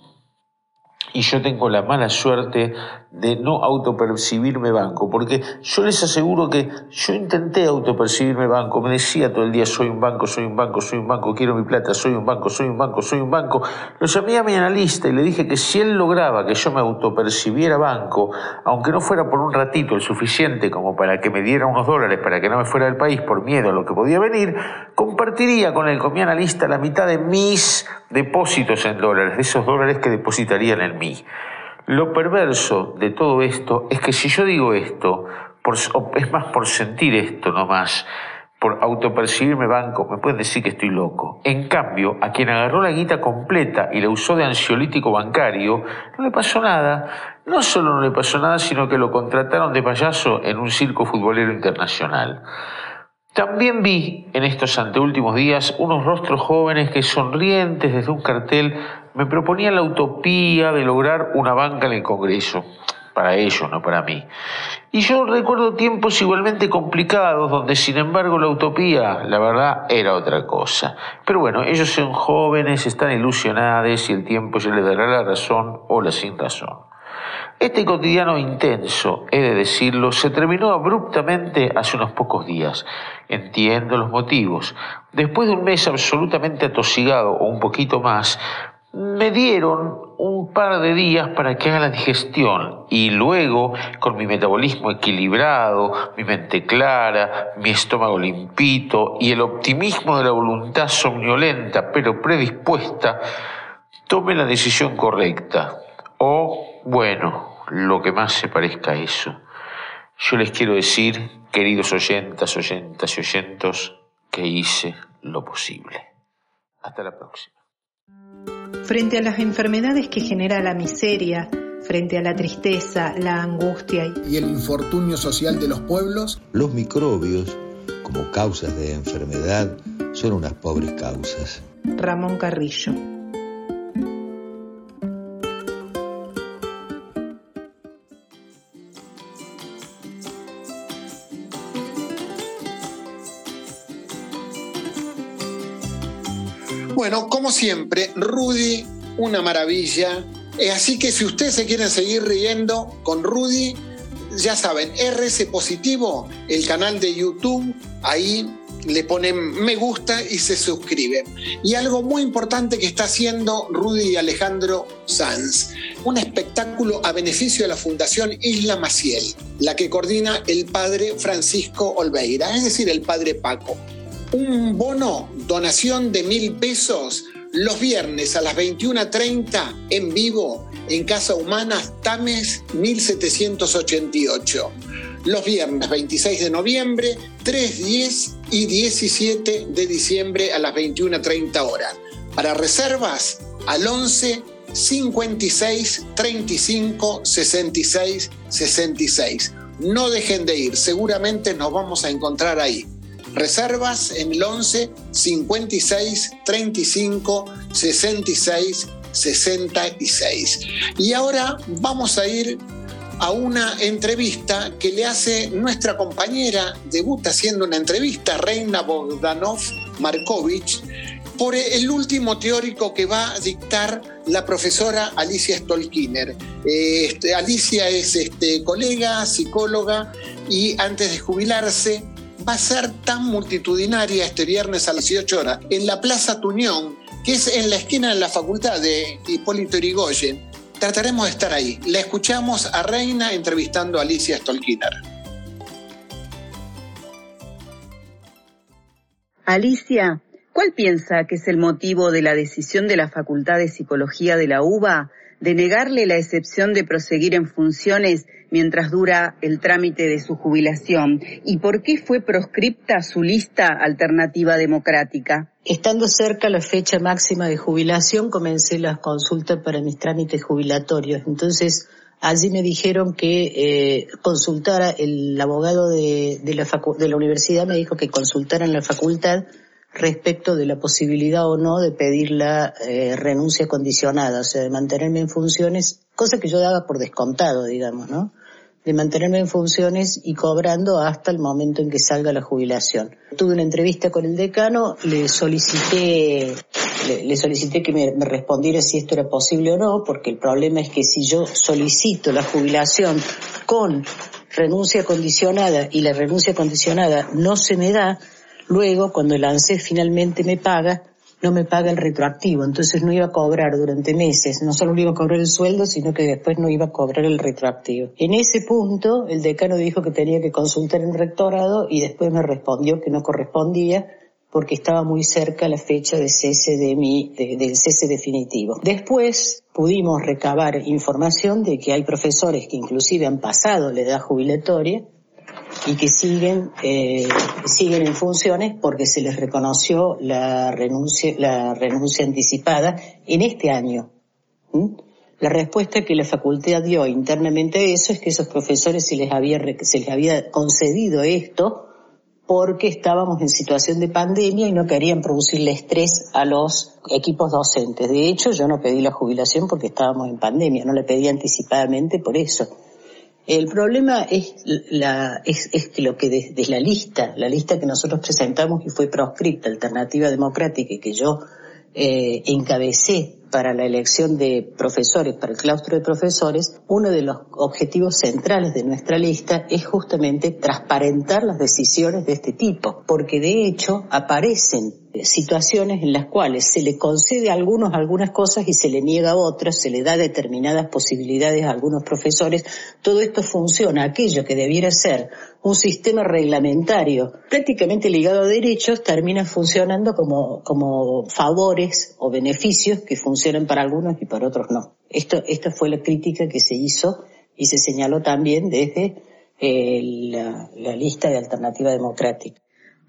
Y yo tengo la mala suerte de no autopercibirme banco, porque yo les aseguro que yo intenté autopercibirme banco, me decía todo el día soy un banco, soy un banco, soy un banco, quiero mi plata, soy un banco, soy un banco, soy un banco. Lo llamé a mi analista y le dije que si él lograba que yo me autopercibiera banco, aunque no fuera por un ratito el suficiente como para que me diera unos dólares para que no me fuera del país por miedo a lo que podía venir, compartiría con él, con mi analista, la mitad de mis depósitos en dólares, de esos dólares que depositarían en mí. Lo perverso de todo esto es que si yo digo esto, es más por sentir esto nomás, por autopercibirme banco, me pueden decir que estoy loco. En cambio, a quien agarró la guita completa y la usó de ansiolítico bancario, no le pasó nada. No solo no le pasó nada, sino que lo contrataron de payaso en un circo futbolero internacional. También vi en estos anteúltimos días unos rostros jóvenes que sonrientes desde un cartel me proponían la utopía de lograr una banca en el Congreso, para ellos, no para mí. Y yo recuerdo tiempos igualmente complicados donde sin embargo la utopía, la verdad, era otra cosa. Pero bueno, ellos son jóvenes, están ilusionados y el tiempo ya les dará la razón o la sin razón. Este cotidiano intenso, he de decirlo, se terminó abruptamente hace unos pocos días. Entiendo los motivos. Después de un mes absolutamente atosigado o un poquito más, me dieron un par de días para que haga la digestión y luego, con mi metabolismo equilibrado, mi mente clara, mi estómago limpito y el optimismo de la voluntad somnolenta pero predispuesta, tome la decisión correcta. O, bueno, lo que más se parezca a eso. Yo les quiero decir, queridos oyentas, oyentas y oyentos, que hice lo posible. Hasta la próxima. Frente a las enfermedades que genera la miseria, frente a la tristeza, la angustia y el infortunio social de los pueblos, los microbios, como causas de enfermedad, son unas pobres causas. Ramón Carrillo. Siempre, Rudy, una maravilla. Eh, así que si ustedes se quieren seguir riendo con Rudy, ya saben, RS Positivo, el canal de YouTube, ahí le ponen me gusta y se suscriben. Y algo muy importante que está haciendo Rudy y Alejandro Sanz, un espectáculo a beneficio de la Fundación Isla Maciel, la que coordina el padre Francisco Olveira, es decir, el padre Paco un bono, donación de mil pesos, los viernes a las 21.30 en vivo en Casa Humana Tames 1788. Los viernes 26 de noviembre, 3, 10 y 17 de diciembre a las 21.30 horas. Para reservas al 11 56 35 66 66. No dejen de ir, seguramente nos vamos a encontrar ahí. Reservas en el 11 56 35 66 66. Y ahora vamos a ir a una entrevista que le hace nuestra compañera, debuta haciendo una entrevista, Reina Bogdanov Markovich, por el último teórico que va a dictar la profesora Alicia Stolkiner. Este, Alicia es este, colega, psicóloga y antes de jubilarse va a ser tan multitudinaria este viernes a las 18 horas en la Plaza Tuñón, que es en la esquina de la Facultad de Hipólito Yrigoyen. Trataremos de estar ahí. La escuchamos a Reina entrevistando a Alicia Stolkiner. Alicia, ¿cuál piensa que es el motivo de la decisión de la Facultad de Psicología de la UBA de negarle la excepción de proseguir en funciones mientras dura el trámite de su jubilación? ¿Y por qué fue proscripta su lista alternativa democrática? Estando cerca la fecha máxima de jubilación, comencé las consultas para mis trámites jubilatorios. Entonces, allí me dijeron que eh, consultara, el abogado de, la de la universidad me dijo que consultara en la facultad respecto de la posibilidad o no de pedir la eh, renuncia condicionada, o sea, de mantenerme en funciones, cosa que yo daba por descontado, digamos, ¿no? De mantenerme en funciones y cobrando hasta el momento en que salga la jubilación. Tuve una entrevista con el decano, le solicité le, solicité que me, respondiera si esto era posible o no, porque el problema es que si yo solicito la jubilación con renuncia condicionada y la renuncia condicionada no se me da, luego cuando el ANSES finalmente me paga, no me paga el retroactivo, entonces no iba a cobrar durante meses, no solo no iba a cobrar el sueldo, sino que después no iba a cobrar el retroactivo. En ese punto, el decano dijo que tenía que consultar en rectorado y después me respondió que no correspondía porque estaba muy cerca la fecha de cese de mi, del cese definitivo. Después pudimos recabar información de que hay profesores que inclusive han pasado la edad jubilatoria y que siguen, eh, siguen en funciones porque se les reconoció la renuncia, la renuncia anticipada en este año. La respuesta que la facultad dio internamente a eso es que esos profesores se les había, se les había concedido esto porque estábamos en situación de pandemia y no querían producirle estrés a los equipos docentes. De hecho, yo no pedí la jubilación porque estábamos en pandemia, no la pedí anticipadamente por eso. El problema es, la, es, que lo que desde la lista, la lista que nosotros presentamos y fue proscripta, Alternativa Democrática, y que yo eh, encabecé para la elección de profesores, para el claustro de profesores, uno de los objetivos centrales de nuestra lista es justamente transparentar las decisiones de este tipo, porque de hecho aparecen situaciones en las cuales se le concede a algunos algunas cosas y se le niega a otras, se le da determinadas posibilidades a algunos profesores. Todo esto funciona, aquello que debiera ser un sistema reglamentario prácticamente ligado a derechos, termina funcionando como, como favores o beneficios que funcionan para algunos y para otros no. Esto, esta fue la crítica que se hizo y se señaló también desde eh, la, la lista de alternativa democrática.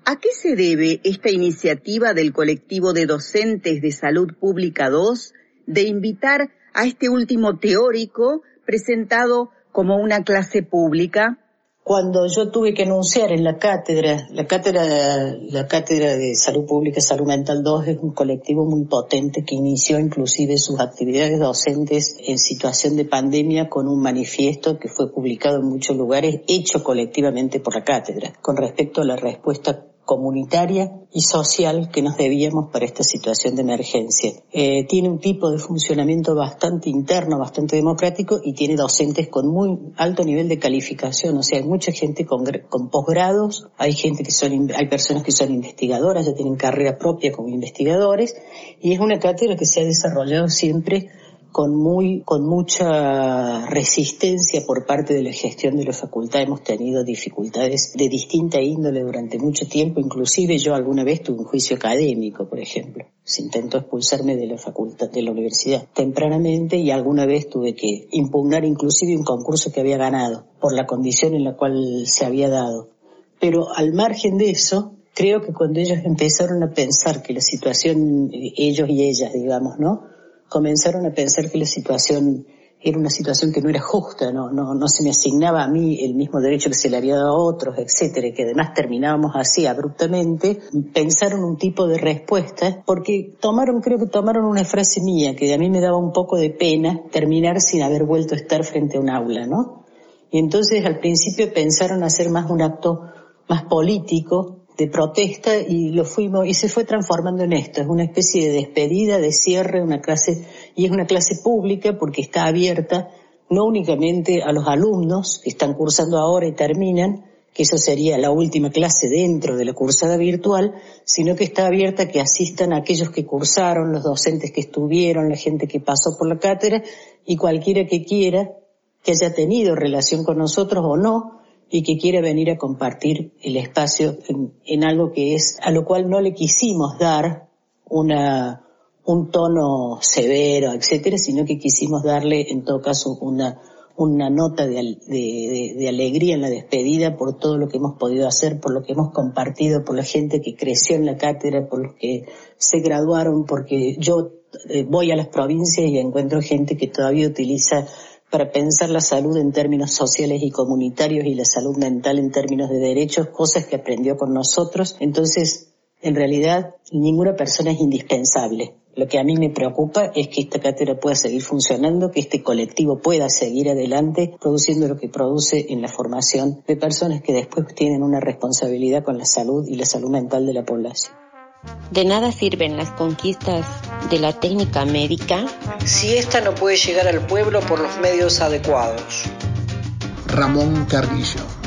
¿A qué se debe esta iniciativa del colectivo de docentes de salud pública 2 de invitar a este último teórico presentado como una clase pública? Cuando yo tuve que anunciar en la cátedra, la cátedra, la cátedra de salud pública salud mental 2 es un colectivo muy potente que inició inclusive sus actividades docentes en situación de pandemia con un manifiesto que fue publicado en muchos lugares, hecho colectivamente por la cátedra, con respecto a la respuesta comunitaria y social que nos debíamos para esta situación de emergencia. Eh, tiene un tipo de funcionamiento bastante interno, bastante democrático y tiene docentes con muy alto nivel de calificación. O sea, hay mucha gente con, con posgrados, hay gente que son, hay personas que son investigadoras, ya tienen carrera propia como investigadores y es una cátedra que se ha desarrollado siempre con muy, con mucha resistencia por parte de la gestión de la facultad. Hemos tenido dificultades de distinta índole durante mucho tiempo. Inclusive yo alguna vez tuve un juicio académico, por ejemplo. Se intentó expulsarme de la facultad, de la universidad tempranamente y alguna vez tuve que impugnar inclusive un concurso que había ganado por la condición en la cual se había dado. Pero al margen de eso, creo que cuando ellos empezaron a pensar que la situación, ellos y ellas, digamos, ¿no? Comenzaron a pensar que la situación era una situación que no era justa, no, no, no se me asignaba a mí el mismo derecho que se le había dado a otros, etcétera, que además terminábamos así abruptamente, pensaron un tipo de respuesta, porque tomaron, creo que tomaron una frase mía, que a mí me daba un poco de pena terminar sin haber vuelto a estar frente a un aula, ¿no? Y entonces al principio pensaron hacer más un acto más político, de protesta y lo fuimos y se fue transformando en esto, es una especie de despedida, de cierre, una clase y es una clase pública porque está abierta no únicamente a los alumnos que están cursando ahora y terminan, que eso sería la última clase dentro de la cursada virtual, sino que está abierta a que asistan a aquellos que cursaron, los docentes que estuvieron, la gente que pasó por la cátedra y cualquiera que quiera, que haya tenido relación con nosotros o no, y que quiere venir a compartir el espacio en, algo que es, a lo cual no le quisimos dar una, un tono severo, etcétera, sino que quisimos darle en todo caso una, una nota de, de, de, alegría en la despedida por todo lo que hemos podido hacer, por lo que hemos compartido, por la gente que creció en la cátedra, por los que se graduaron, porque yo eh, voy a las provincias y encuentro gente que todavía utiliza para pensar la salud en términos sociales y comunitarios y la salud mental en términos de derechos, cosas que aprendió con nosotros. Entonces, en realidad, ninguna persona es indispensable. Lo que a mí me preocupa es que esta cátedra pueda seguir funcionando, que este colectivo pueda seguir adelante produciendo lo que produce en la formación de personas que después tienen una responsabilidad con la salud y la salud mental de la población. De nada sirven las conquistas de la técnica médica si ésta no puede llegar al pueblo por los medios adecuados. Ramón Carrillo.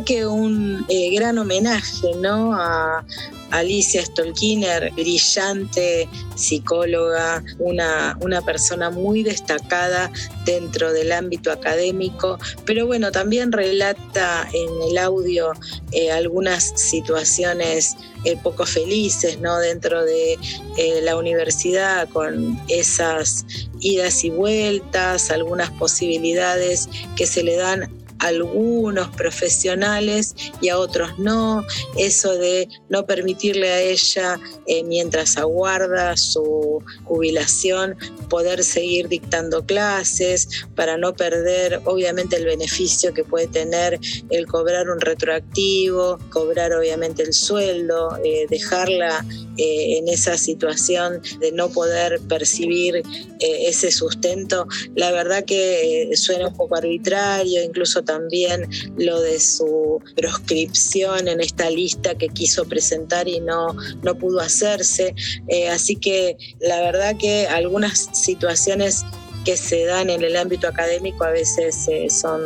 Que un eh, gran homenaje ¿no? a Alicia Stolkiner, brillante psicóloga, una, una persona muy destacada dentro del ámbito académico, pero bueno, también relata en el audio eh, algunas situaciones eh, poco felices ¿no? dentro de la universidad con esas idas y vueltas, algunas posibilidades que se le dan algunos profesionales y a otros no, eso de no permitirle a ella, eh, mientras aguarda su jubilación, poder seguir dictando clases para no perder obviamente el beneficio que puede tener el cobrar un retroactivo, cobrar obviamente el sueldo, eh, dejarla eh, en esa situación de no poder percibir ese sustento, la verdad que suena un poco arbitrario, incluso también lo de su proscripción en esta lista que quiso presentar y no, no pudo hacerse. Eh, así que la verdad que algunas situaciones que se dan en el ámbito académico a veces eh, son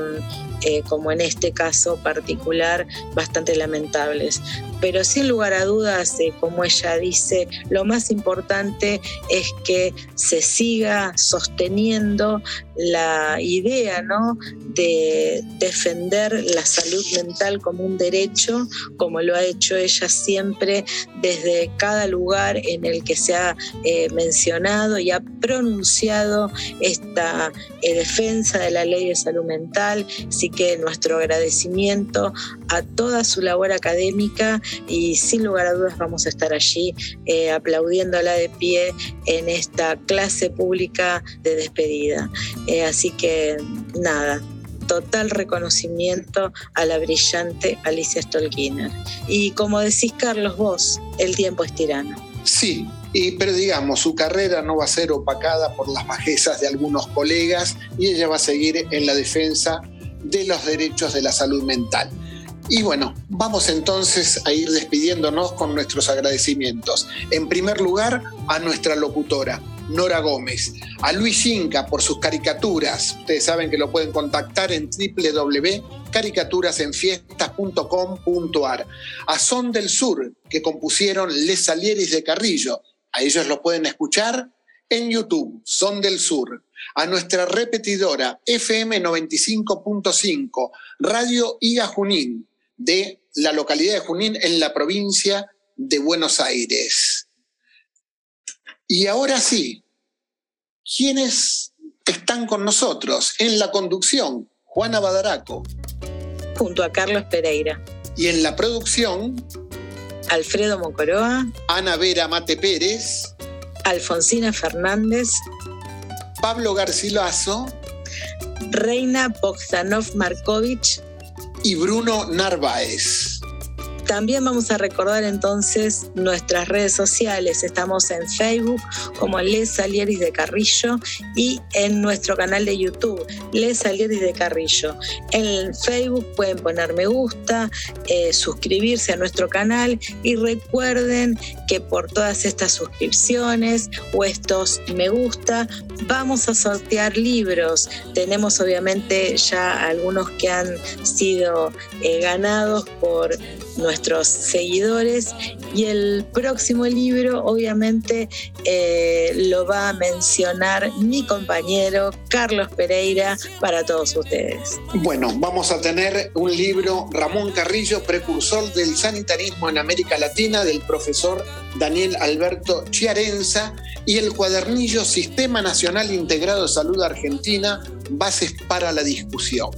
eh, como en este caso particular, bastante lamentables. Pero sin lugar a dudas, eh, como ella dice, lo más importante es que se siga sosteniendo la idea ¿no? de defender la salud mental como un derecho, como lo ha hecho ella siempre desde cada lugar en el que se ha eh, mencionado y ha pronunciado esta defensa de la ley de salud mental. Así que nuestro agradecimiento a toda su labor académica y sin lugar a dudas vamos a estar allí eh, aplaudiéndola de pie en esta clase pública de despedida. Eh, así que nada, total reconocimiento a la brillante Alicia Stolkiner. Y como decís Carlos vos, el tiempo es tirano. Sí, y, pero digamos, su carrera no va a ser opacada por las bajezas de algunos colegas y ella va a seguir en la defensa de los derechos de la salud mental. Y bueno, vamos entonces a ir despidiéndonos con nuestros agradecimientos. En primer lugar, a nuestra locutora, Nora Gómez, a Luis Inca por sus caricaturas. Ustedes saben que lo pueden contactar en www.caricaturasenfiestas.com.ar. A Son del Sur, que compusieron Les Salieris de Carrillo. A ellos lo pueden escuchar en YouTube, Son del Sur. A nuestra repetidora FM 95.5, Radio Iga Junín de la localidad de Junín en la provincia de Buenos Aires. Y ahora sí, ¿quiénes están con nosotros en la conducción? Juana Badaraco. Junto a Carlos Pereira. Y en la producción, Alfredo Mocoroa. Ana Vera Mate Pérez. Alfonsina Fernández. Pablo Garcilaso. Reina Bogdanov Markovich y Bruno Narváez. También vamos a recordar entonces nuestras redes sociales. Estamos en Facebook como Les Salieris de Carrillo y en nuestro canal de YouTube, Les Salieris de Carrillo. En Facebook pueden poner me gusta, eh, suscribirse a nuestro canal y recuerden que por todas estas suscripciones o estos me gusta vamos a sortear libros. Tenemos obviamente ya algunos que han sido eh, ganados por nuestros seguidores y el próximo libro obviamente eh, lo va a mencionar mi compañero Carlos Pereira para todos ustedes. Bueno, vamos a tener un libro Ramón Carrillo, precursor del sanitarismo en América Latina, del profesor Daniel Alberto Chiarenza y el cuadernillo Sistema Nacional Integrado de Salud Argentina, Bases para la Discusión.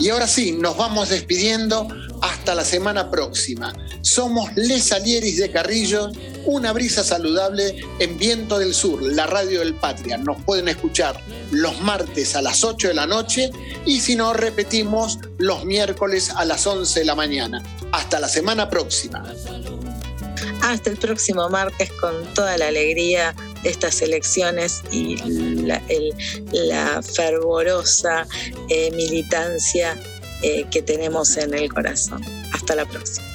Y ahora sí, nos vamos despidiendo hasta la semana próxima. Somos Les Salieris de Carrillo, una brisa saludable en Viento del Sur, la radio del Patria. Nos pueden escuchar los martes a las 8 de la noche y si no, repetimos los miércoles a las 11 de la mañana. Hasta la semana próxima. Hasta el próximo martes con toda la alegría de estas elecciones y la fervorosa eh, militancia eh, que tenemos en el corazón. Hasta la próxima.